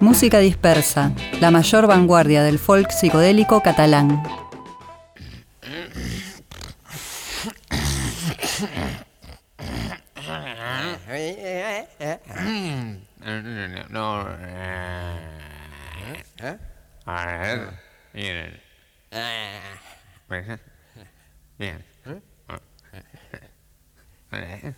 Música dispersa, la mayor vanguardia del folk psicodélico catalán. ¿Eh?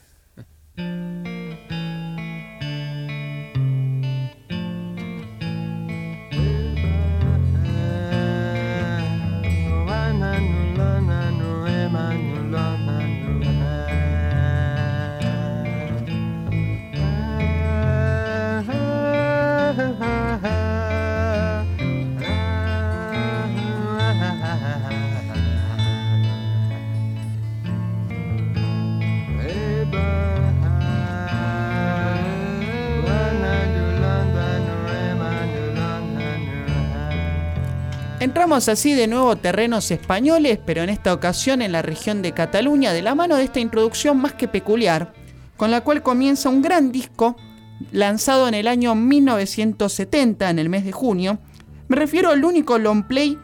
Entramos así de nuevo terrenos españoles, pero en esta ocasión en la región de Cataluña, de la mano de esta introducción más que peculiar, con la cual comienza un gran disco lanzado en el año 1970, en el mes de junio. Me refiero al único long play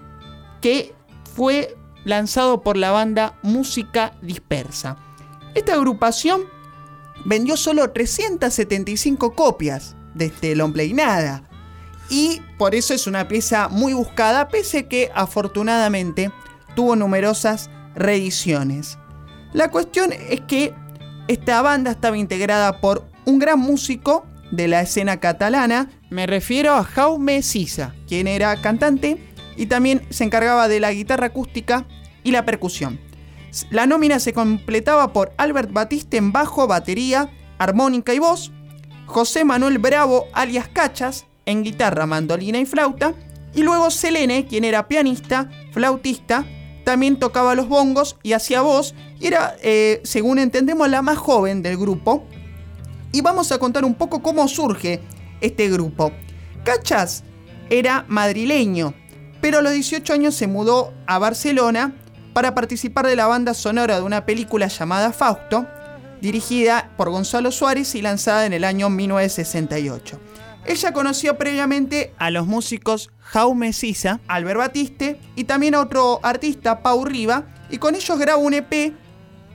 que fue lanzado por la banda Música Dispersa. Esta agrupación vendió solo 375 copias de este long play, nada y por eso es una pieza muy buscada, pese que afortunadamente tuvo numerosas reediciones. La cuestión es que esta banda estaba integrada por un gran músico de la escena catalana, me refiero a Jaume Sisa, quien era cantante y también se encargaba de la guitarra acústica y la percusión. La nómina se completaba por Albert Batiste en bajo, batería, armónica y voz, José Manuel Bravo alias Cachas en guitarra, mandolina y flauta. Y luego Selene, quien era pianista, flautista, también tocaba los bongos y hacía voz. Y era, eh, según entendemos, la más joven del grupo. Y vamos a contar un poco cómo surge este grupo. Cachas era madrileño, pero a los 18 años se mudó a Barcelona para participar de la banda sonora de una película llamada Fausto, dirigida por Gonzalo Suárez y lanzada en el año 1968. Ella conoció previamente a los músicos Jaume Sisa, Albert Batiste y también a otro artista, Pau Riva, y con ellos grabó un EP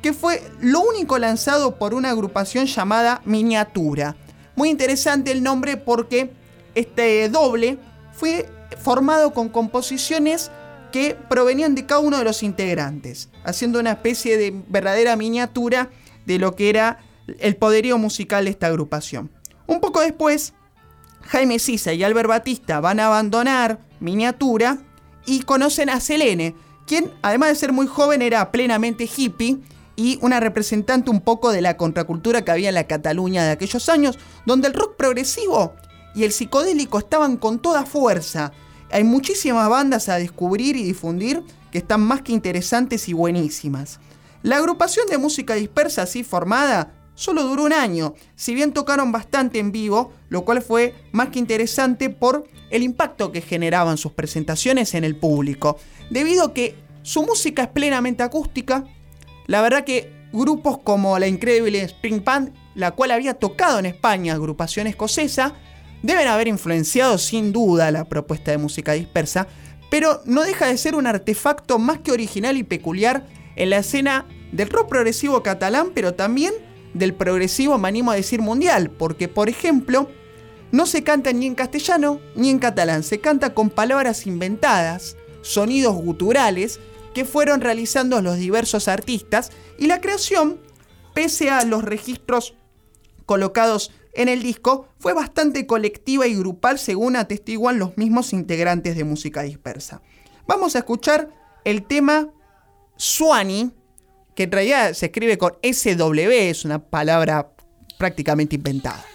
que fue lo único lanzado por una agrupación llamada Miniatura. Muy interesante el nombre porque este doble fue formado con composiciones que provenían de cada uno de los integrantes, haciendo una especie de verdadera miniatura de lo que era el poderío musical de esta agrupación. Un poco después, Jaime Sisa y Albert Batista van a abandonar Miniatura y conocen a Selene, quien además de ser muy joven era plenamente hippie y una representante un poco de la contracultura que había en la Cataluña de aquellos años, donde el rock progresivo y el psicodélico estaban con toda fuerza. Hay muchísimas bandas a descubrir y difundir que están más que interesantes y buenísimas. La agrupación de música dispersa así formada solo duró un año, si bien tocaron bastante en vivo, lo cual fue más que interesante por el impacto que generaban sus presentaciones en el público. Debido a que su música es plenamente acústica, la verdad que grupos como la increíble Spring Band, la cual había tocado en España, agrupación escocesa, deben haber influenciado sin duda la propuesta de música dispersa, pero no deja de ser un artefacto más que original y peculiar en la escena del rock progresivo catalán, pero también del progresivo, me animo a decir mundial, porque por ejemplo, no se canta ni en castellano ni en catalán, se canta con palabras inventadas, sonidos guturales que fueron realizando los diversos artistas y la creación, pese a los registros colocados en el disco, fue bastante colectiva y grupal según atestiguan los mismos integrantes de música dispersa. Vamos a escuchar el tema Suani, en realidad se escribe con SW, es una palabra prácticamente inventada.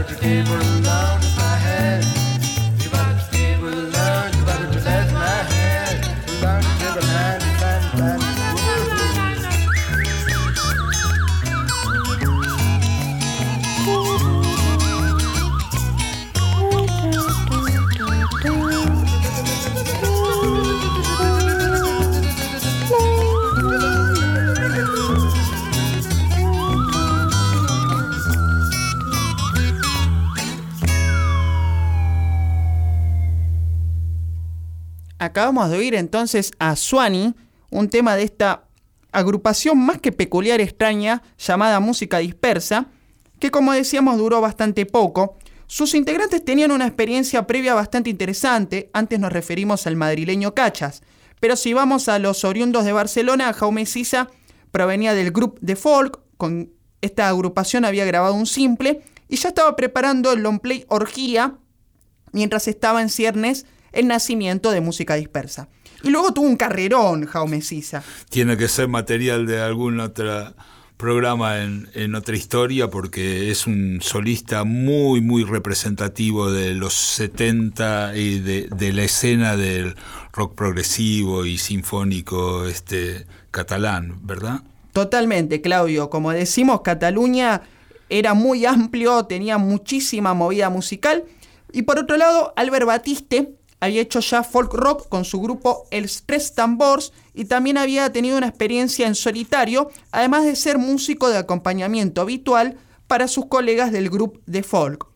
Saturday Cooper Love. Acabamos de oír entonces a Swanee, un tema de esta agrupación más que peculiar extraña llamada Música Dispersa, que como decíamos duró bastante poco. Sus integrantes tenían una experiencia previa bastante interesante, antes nos referimos al madrileño Cachas, pero si vamos a los oriundos de Barcelona, Jaume Sisa provenía del grupo de folk, con esta agrupación había grabado un simple y ya estaba preparando el long play Orgía mientras estaba en ciernes el nacimiento de música dispersa. Y luego tuvo un carrerón, Jaume Sisa. Tiene que ser material de algún otro programa en, en, otra historia porque es un solista muy, muy representativo de los 70 y de, de la escena del rock progresivo y sinfónico este, catalán, ¿verdad? Totalmente, Claudio. Como decimos, Cataluña era muy amplio, tenía muchísima movida musical. Y por otro lado, Albert Batiste había hecho ya folk rock con su grupo El Tres Tambors y también había tenido una experiencia en solitario, además de ser músico de acompañamiento habitual para sus colegas del grupo de folk.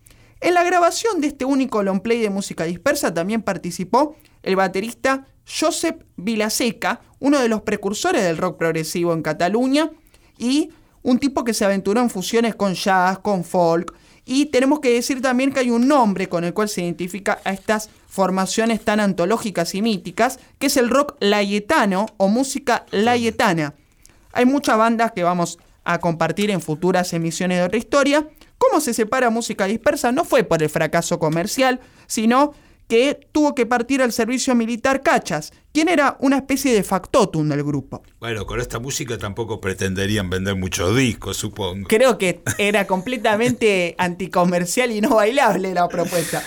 En la grabación de este único long play de música dispersa también participó el baterista Josep Vilaseca, uno de los precursores del rock progresivo en Cataluña y un tipo que se aventuró en fusiones con jazz, con folk, y tenemos que decir también que hay un nombre con el cual se identifica a estas formaciones tan antológicas y míticas, que es el rock layetano o música layetana. Hay muchas bandas que vamos a compartir en futuras emisiones de otra historia. ¿Cómo se separa música dispersa? No fue por el fracaso comercial, sino que tuvo que partir al servicio militar Cachas, quien era una especie de factotum del grupo. Bueno, con esta música tampoco pretenderían vender muchos discos, supongo. Creo que era completamente anticomercial y no bailable la propuesta.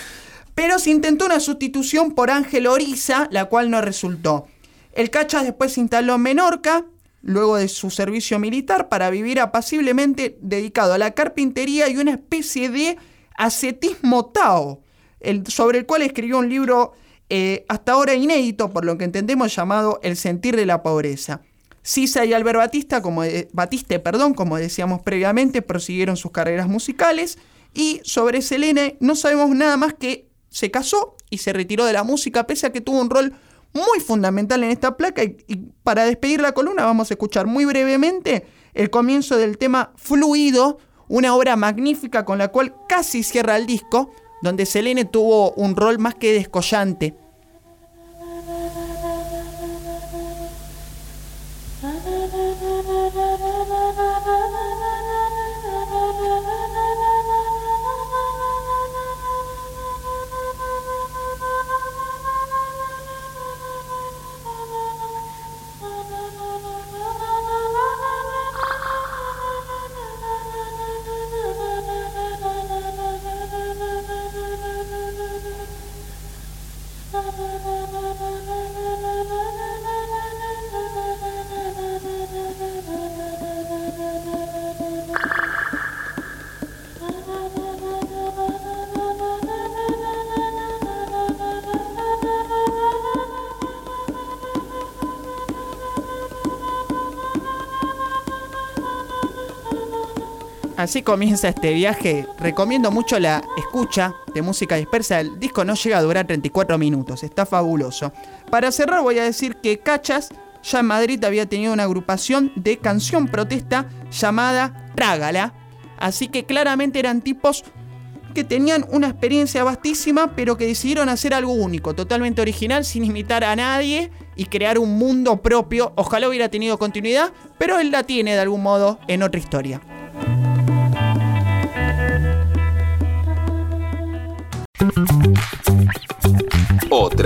Pero se intentó una sustitución por Ángel Oriza, la cual no resultó. El Cachas después se instaló en Menorca, luego de su servicio militar, para vivir apaciblemente dedicado a la carpintería y una especie de ascetismo tao sobre el cual escribió un libro eh, hasta ahora inédito, por lo que entendemos, llamado El sentir de la pobreza. Sisa y Albert Batista, como Batiste, perdón, como decíamos previamente, prosiguieron sus carreras musicales y sobre Selene no sabemos nada más que se casó y se retiró de la música, pese a que tuvo un rol muy fundamental en esta placa. Y, para despedir la columna vamos a escuchar muy brevemente el comienzo del tema Fluido, una obra magnífica con la cual casi cierra el disco, donde Selene tuvo un rol más que descollante. Así comienza este viaje. Recomiendo mucho la escucha de música dispersa. El disco no llega a durar 34 minutos, está fabuloso. Para cerrar voy a decir que Cachas ya en Madrid había tenido una agrupación de canción protesta llamada Trágala. Así que claramente eran tipos que tenían una experiencia vastísima, pero que decidieron hacer algo único, totalmente original, sin imitar a nadie y crear un mundo propio. Ojalá hubiera tenido continuidad, pero él la tiene de algún modo en otra historia.